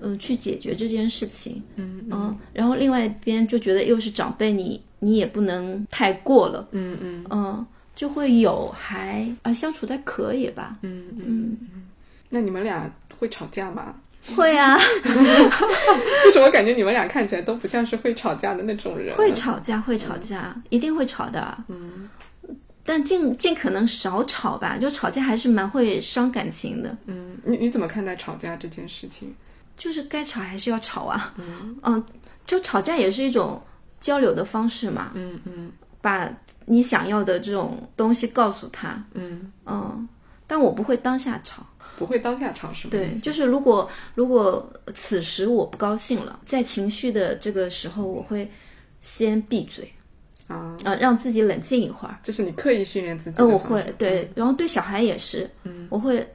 呃，去解决这件事情。嗯嗯、然后另外一边就觉得又是长辈，你你也不能太过了，嗯嗯嗯、就会有还啊、相处的可以吧。嗯嗯。嗯，那你们俩会吵架吗？会啊 就是我感觉你们俩看起来都不像是会吵架的那种人。会吵架，会吵架，一定会吵的。嗯但尽尽可能少吵吧，就吵架还是蛮会伤感情的。嗯，你你怎么看待吵架这件事情？就是该吵还是要吵啊，嗯嗯，就吵架也是一种交流的方式嘛，嗯嗯把你想要的这种东西告诉他，嗯，嗯，但我不会当下吵，不会当下吵是吗？对，就是如果如果此时我不高兴了，在情绪的这个时候，我会先闭嘴，啊，呃，让自己冷静一会儿，这是你刻意训练自己嗯呃，我会对，然后对小孩也是，嗯。我会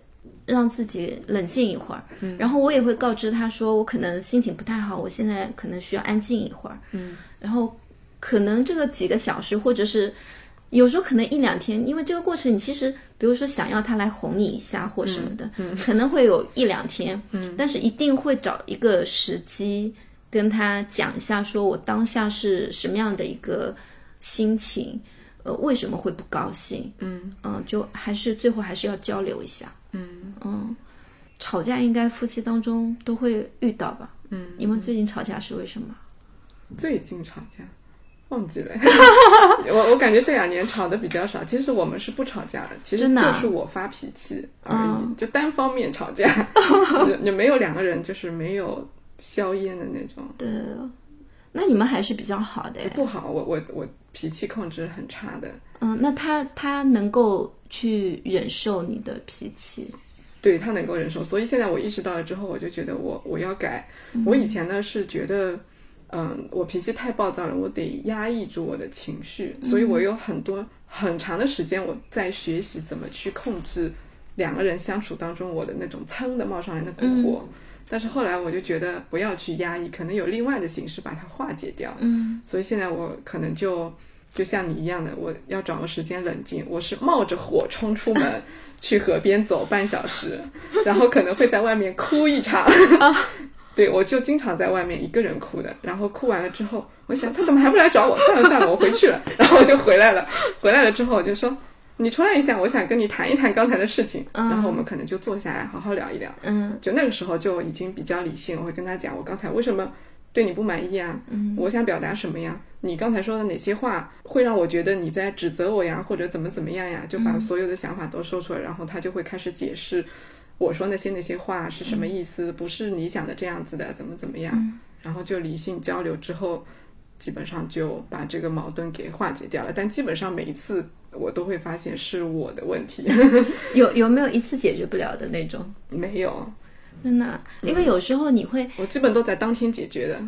让自己冷静一会儿，嗯。然后我也会告知他说，我可能心情不太好，我现在可能需要安静一会儿，嗯。然后可能这个几个小时，或者是有时候可能一两天，因为这个过程你其实，比如说想要他来哄你一下或什么的，嗯。可能会有一两天，嗯，但是一定会找一个时机跟他讲一下，说我当下是什么样的一个心情，呃，为什么会不高兴，嗯嗯，就还是最后还是要交流一下，嗯嗯，吵架应该夫妻当中都会遇到吧？嗯，你们最近吵架是为什么？最近吵架，忘记了。我我感觉这两年吵的比较少。其实我们是不吵架的，其实就是我发脾气而已，就单方面吵架，就就没有两个人就是没有硝烟的那种。对，那你们还是比较好的诶。不好，我我我脾气控制很差的。嗯，那他他能够去忍受你的脾气，对他能够忍受，所以现在我意识到了之后，我就觉得我我要改。我以前呢是觉得，嗯，我脾气太暴躁了，我得压抑住我的情绪，所以我有很多很长的时间我在学习怎么去控制两个人相处当中我的那种噌的冒上来的股火。但是后来我就觉得不要去压抑，可能有另外的形式把它化解掉。嗯所以现在我可能就就像你一样的，我要找个时间冷静。我是冒着火冲出门 去河边走半小时，然后可能会在外面哭一场。对，我就经常在外面一个人哭的。然后哭完了之后，我想他怎么还不来找我？算了算了，我回去了。然后我就回来了。回来了之后，我就说你出来一下，我想跟你谈一谈刚才的事情。然后我们可能就坐下来好好聊一聊。嗯就那个时候就已经比较理性，我会跟他讲我刚才为什么对你不满意啊，嗯我想表达什么呀，你刚才说的哪些话会让我觉得你在指责我呀，或者怎么怎么样呀，就把所有的想法都说出来，然后他就会开始解释我说那些那些话是什么意思，不是你想的这样子的，怎么怎么样，然后就理性交流之后。基本上就把这个矛盾给化解掉了，但基本上每一次我都会发现是我的问题，有有没有一次解决不了的那种？没有，真的啊，因为有时候你会，我基本都在当天解决的。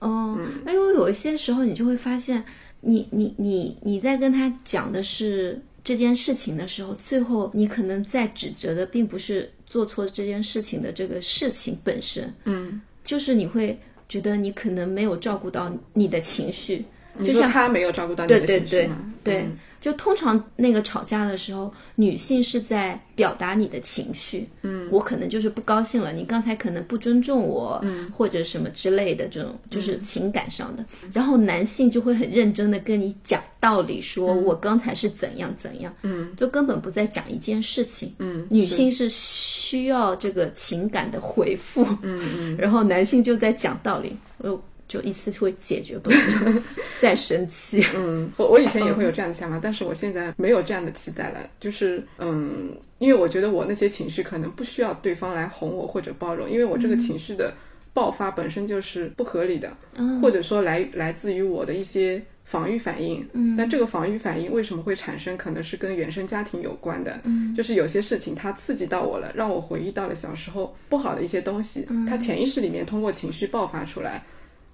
哦，因为有一些时候你就会发现，你你你你在跟他讲的是这件事情的时候，最后你可能在指责的并不是做错这件事情的这个事情本身，嗯，就是你会觉得你可能没有照顾到你的情绪，就像他没有照顾到你的对对对情绪吗？对嗯，就通常那个吵架的时候，女性是在表达你的情绪，嗯，我可能就是不高兴了，你刚才可能不尊重我，嗯，或者什么之类的这种，就是情感上的。然后男性就会很认真的跟你讲道理，说我刚才是怎样怎样，嗯，就根本不在讲一件事情，嗯，女性是需要这个情感的回复，嗯嗯，然后男性就在讲道理，我就一次会解决不了，再生气。嗯，我我以前也会有这样的想法，但是我现在没有这样的期待了。就是嗯，因为我觉得我那些情绪可能不需要对方来哄我或者包容，因为我这个情绪的爆发本身就是不合理的，嗯或者说来来自于我的一些防御反应。嗯那这个防御反应为什么会产生？可能是跟原生家庭有关的。嗯就是有些事情它刺激到我了，让我回忆到了小时候不好的一些东西，嗯它潜意识里面通过情绪爆发出来。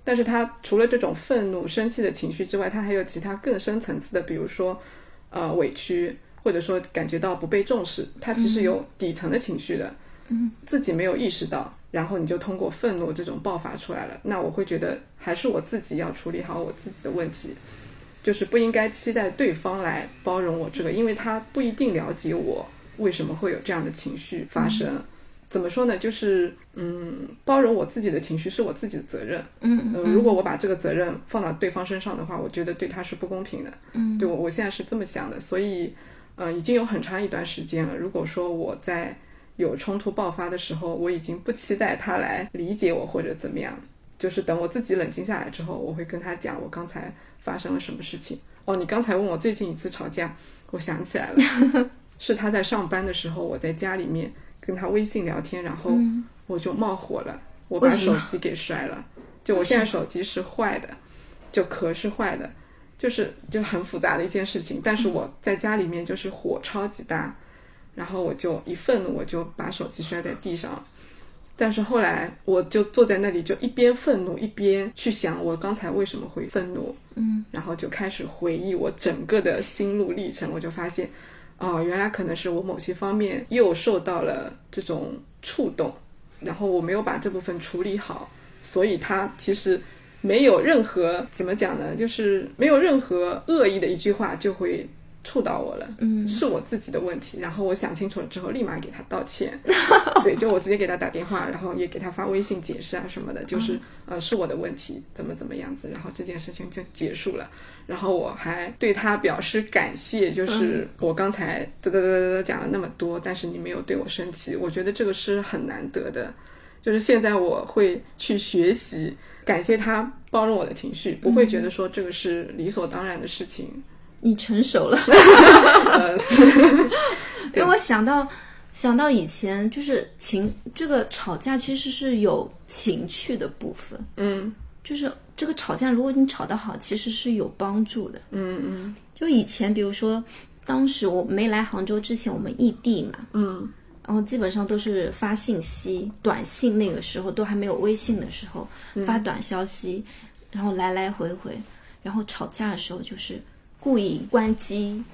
但是他除了这种愤怒、生气的情绪之外，他还有其他更深层次的，比如说，呃，委屈，或者说感觉到不被重视，他其实有底层的情绪的，嗯，自己没有意识到，然后你就通过愤怒这种爆发出来了。那我会觉得还是我自己要处理好我自己的问题，就是不应该期待对方来包容我这个，因为他不一定了解我为什么会有这样的情绪发生。怎么说呢？就是嗯，包容我自己的情绪是我自己的责任。嗯呃，如果我把这个责任放到对方身上的话，我觉得对他是不公平的。嗯，对我，我现在是这么想的，所以，呃，已经有很长一段时间了。如果说我在有冲突爆发的时候，我已经不期待他来理解我或者怎么样，就是等我自己冷静下来之后，我会跟他讲我刚才发生了什么事情。哦，你刚才问我最近一次吵架，我想起来了，是他在上班的时候，我在家里面跟他微信聊天，然后我就冒火了，我把手机给摔了。就我现在手机是坏的，就壳是坏的，就是就很复杂的一件事情。但是我在家里面就是火超级大，然后我就一愤怒，我就把手机摔在地上。但是后来我就坐在那里，就一边愤怒一边去想我刚才为什么会愤怒，嗯，然后就开始回忆我整个的心路历程。我就发现，哦，原来可能是我某些方面又受到了这种触动，然后我没有把这部分处理好，所以他其实没有任何怎么讲呢，就是没有任何恶意的一句话就会。触到我了，嗯，是我自己的问题。然后我想清楚了之后，立马给他道歉。对，就我直接给他打电话，然后也给他发微信解释啊什么的，就是呃是我的问题，怎么怎么样子。然后这件事情就结束了。然后我还对他表示感谢，就是我刚才嘚嘚嘚嘚嘚讲了那么多，但是你没有对我生气，我觉得这个是很难得的。就是现在我会去学习感谢他包容我的情绪，不会觉得说这个是理所当然的事情。你成熟了，因为我想到想到以前就是情这个吵架其实是有情趣的部分，嗯，就是这个吵架如果你吵得好，其实是有帮助的，嗯嗯。就以前比如说当时我没来杭州之前，我们异地嘛，嗯，然后基本上都是发信息、短信，那个时候都还没有微信的时候发短消息，然后来来回回，然后吵架的时候就是。故意关机，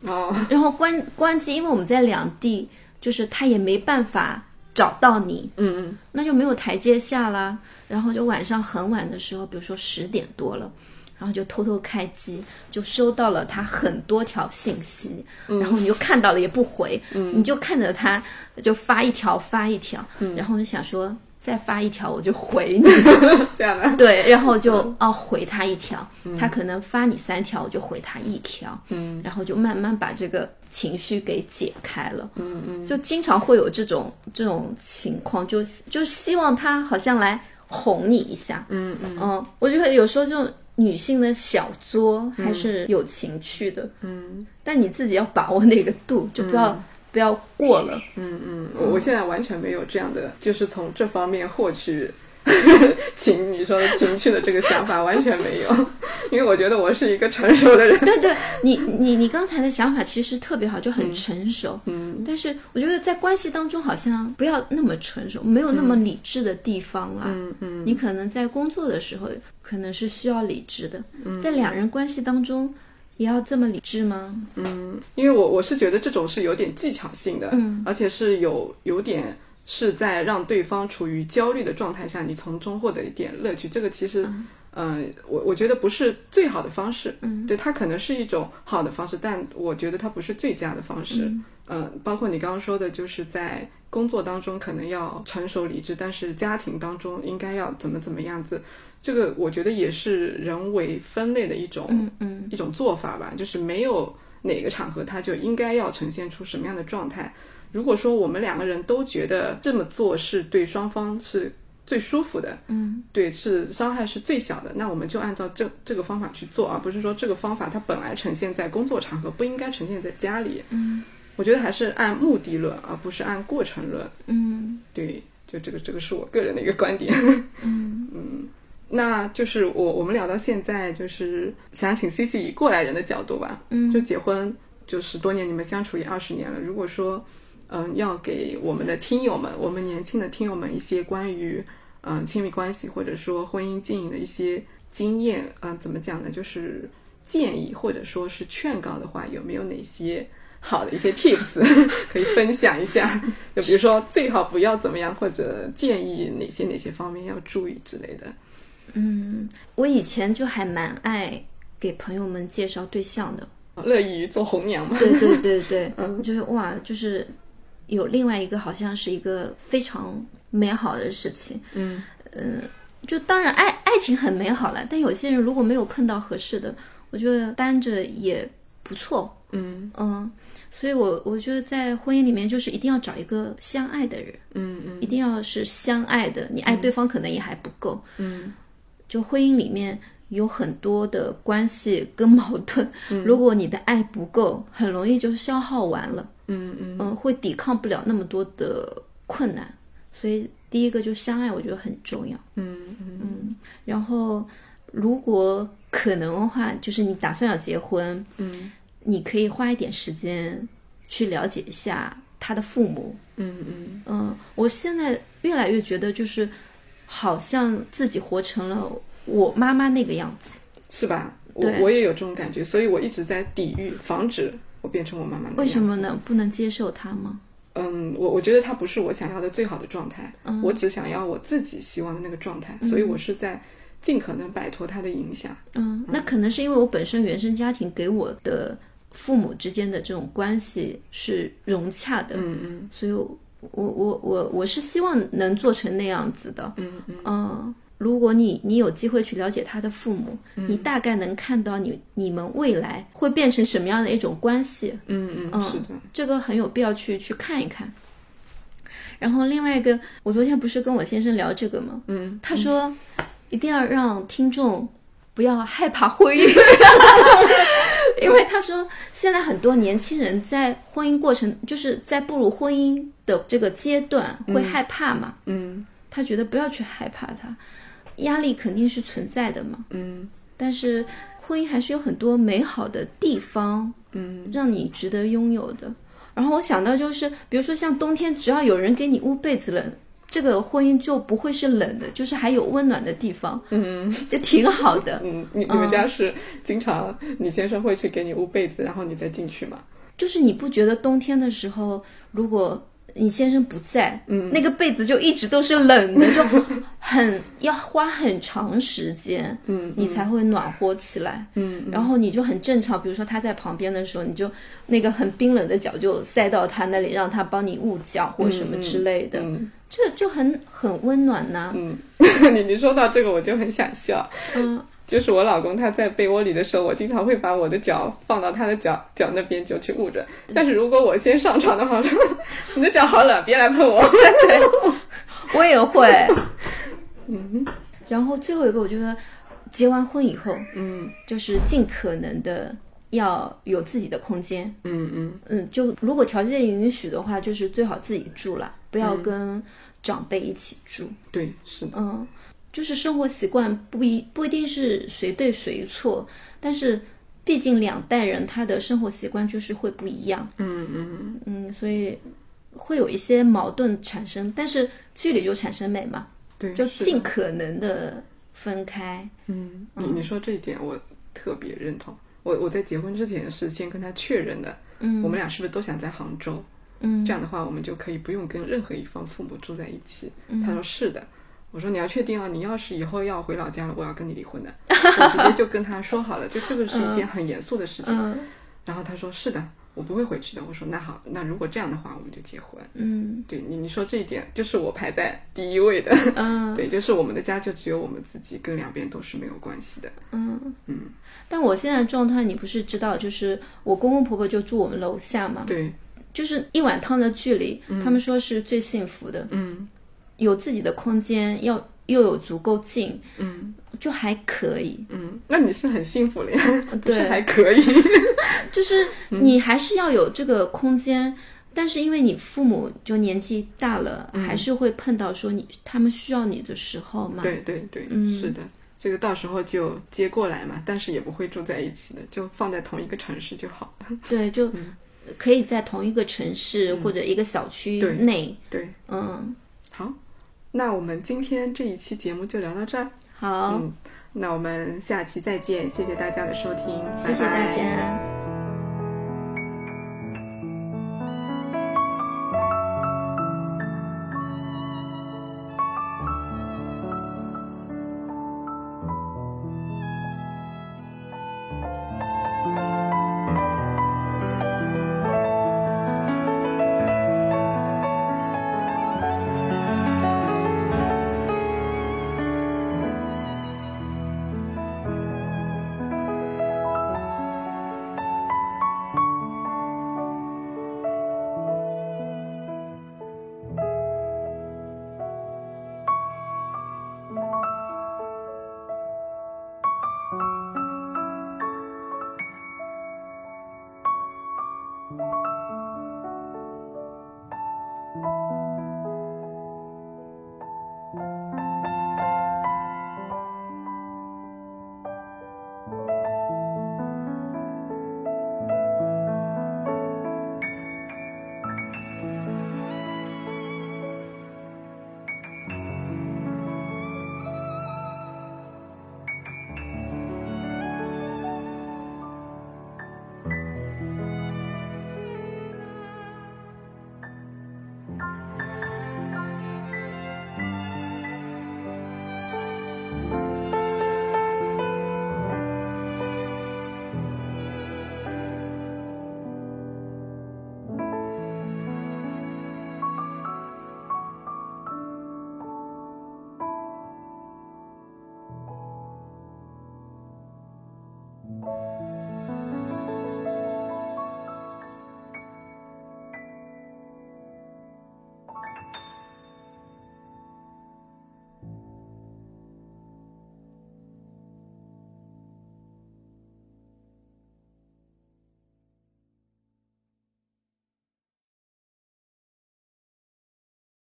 哦，然后关关机，因为我们在两地，就是他也没办法找到你，嗯嗯，那就没有台阶下啦。然后就晚上很晚的时候，比如说十点多了，然后就偷偷开机，就收到了他很多条信息，然后你就看到了也不回，你就看着他就发一条发一条，然后就想说。再发一条我就回你，这样的 对，然后就哦回他一条，他可能发你三条，我就回他一条，嗯，然后就慢慢把这个情绪给解开了，嗯嗯，就经常会有这种这种情况，就就希望他好像来哄你一下，嗯嗯。嗯，我觉得有时候这种女性的小作还是有情趣的，嗯，但你自己要把握那个度，就不要。不要过了，嗯嗯，我我现在完全没有这样的，就是从这方面获取 情你说的情趣的这个想法，完全没有，因为我觉得我是一个成熟的人。对对，你你你刚才的想法其实特别好，就很成熟。嗯，但是我觉得在关系当中，好像不要那么成熟，没有那么理智的地方啦。嗯嗯，你可能在工作的时候，可能是需要理智的。嗯，在两人关系当中。也要这么理智吗？嗯，因为我我是觉得这种是有点技巧性的，嗯，而且是有有点是在让对方处于焦虑的状态下，你从中获得一点乐趣。这个其实，嗯，我我觉得不是最好的方式，嗯，对，它可能是一种好的方式，但我觉得它不是最佳的方式。嗯，包括你刚刚说的，就是在工作当中可能要成熟理智，但是家庭当中应该要怎么怎么样子。这个我觉得也是人为分类的一种，嗯嗯，一种做法吧。就是没有哪个场合他就应该要呈现出什么样的状态。如果说我们两个人都觉得这么做是对双方是最舒服的，嗯，对，是伤害是最小的，那我们就按照这这个方法去做，而不是说这个方法它本来呈现在工作场合，不应该呈现在家里。嗯，我觉得还是按目的论，而不是按过程论。嗯，对，就这个这个是我个人的一个观点。嗯嗯。那就是我我们聊到现在，就是想请 C C 以过来人的角度吧，嗯，就结婚就十多年，你们相处也二十年了。如果说，嗯，要给我们的听友们，我们年轻的听友们一些关于嗯亲密关系或者说婚姻经营的一些经验，嗯，怎么讲呢？就是建议或者说是劝告的话，有没有哪些好的一些 tips 可以分享一下？就比如说最好不要怎么样，或者建议哪些哪些方面要注意之类的。嗯，我以前就还蛮爱给朋友们介绍对象的，乐意做红娘嘛。对对对对，嗯，就是哇，就是有另外一个好像是一个非常美好的事情。嗯嗯，就当然爱爱情很美好了，但有些人如果没有碰到合适的，我觉得单着也不错。嗯嗯，所以我我觉得在婚姻里面就是一定要找一个相爱的人。嗯嗯，一定要是相爱的，你爱对方可能也还不够。嗯。就婚姻里面有很多的关系跟矛盾，如果你的爱不够，很容易就消耗完了。嗯嗯嗯，会抵抗不了那么多的困难，所以第一个就相爱，我觉得很重要。嗯嗯嗯，然后如果可能的话，就是你打算要结婚，嗯，你可以花一点时间去了解一下他的父母。嗯嗯嗯，我现在越来越觉得就是。好像自己活成了我妈妈那个样子，是吧？我我也有这种感觉，所以我一直在抵御，防止我变成我妈妈。为什么呢？不能接受他吗？嗯，我我觉得他不是我想要的最好的状态，嗯，我只想要我自己希望的那个状态，所以我是在尽可能摆脱他的影响。嗯，那可能是因为我本身原生家庭给我的父母之间的这种关系是融洽的，嗯嗯。所以我我我我我是希望能做成那样子的。嗯嗯。嗯，如果你你有机会去了解他的父母，你大概能看到你你们未来会变成什么样的一种关系，嗯嗯，是的，这个很有必要去去看一看。然后另外一个，我昨天不是跟我先生聊这个吗？嗯，他说一定要让听众不要害怕婚姻，因为他说现在很多年轻人在婚姻过程，就是在步入婚姻的这个阶段会害怕嘛。嗯他觉得不要去害怕它，压力肯定是存在的嘛。嗯但是婚姻还是有很多美好的地方，嗯让你值得拥有的。然后我想到就是，比如说像冬天，只要有人给你捂被子冷，这个婚姻就不会是冷的，就是还有温暖的地方，嗯也挺好的。嗯，你你们家是经常你先生会去给你捂被子，然后你再进去吗？就是你不觉得冬天的时候，如果你先生不在，嗯。那个被子就一直都是冷的，就很要花很长时间，嗯你才会暖和起来。嗯然后你就很正常，比如说他在旁边的时候，你就那个很冰冷的脚就塞到他那里，让他帮你捂脚或什么之类的，嗯。这就很很温暖呐、嗯，你你说到这个我就很想笑。嗯，就是我老公他在被窝里的时候，我经常会把我的脚放到他的脚脚那边就去捂着。但是如果我先上床的话，说你的脚好冷，别来碰我。我也会。嗯然后最后一个，我觉得结完婚以后，嗯就是尽可能的要有自己的空间。嗯嗯嗯，就如果条件允许的话，就是最好自己住了，不要跟长辈一起住。对，是的，嗯，就是生活习惯不一不一定是谁对谁错，但是毕竟两代人他的生活习惯就是会不一样。嗯嗯嗯，所以会有一些矛盾产生，但是距离就产生美嘛，对，就尽可能的分开。嗯，你你说这一点我特别认同。我我在结婚之前是先跟他确认的，嗯我们俩是不是都想在杭州？嗯这样的话，我们就可以不用跟任何一方父母住在一起。嗯他说是的。我说你要确定啊，你要是以后要回老家了，我要跟你离婚的。我直接就跟他说好了，就这个是一件很严肃的事情。嗯然后他说是的，我不会回去的。我说那好，那如果这样的话，我们就结婚。嗯对你你说这一点，就是我排在第一位的。嗯对，就是我们的家就只有我们自己，跟两边都是没有关系的。嗯嗯，但我现在状态你不是知道，就是我公公婆婆就住我们楼下嘛，对，就是一碗汤的距离，他们说是最幸福的。嗯有自己的空间，要又有足够近，嗯就还可以。嗯，那你是很幸福了呀，对还可以？就是你还是要有这个空间，但是因为你父母就年纪大了，还是会碰到说你他们需要你的时候嘛。对对对，嗯是的，这个到时候就接过来嘛，但是也不会住在一起的，就放在同一个城市就好了。对，就可以在同一个城市或者一个小区对内。对，嗯，好，那我们今天这一期节目就聊到这儿。好，嗯，那我们下期再见，谢谢大家的收听，谢谢大拜拜家。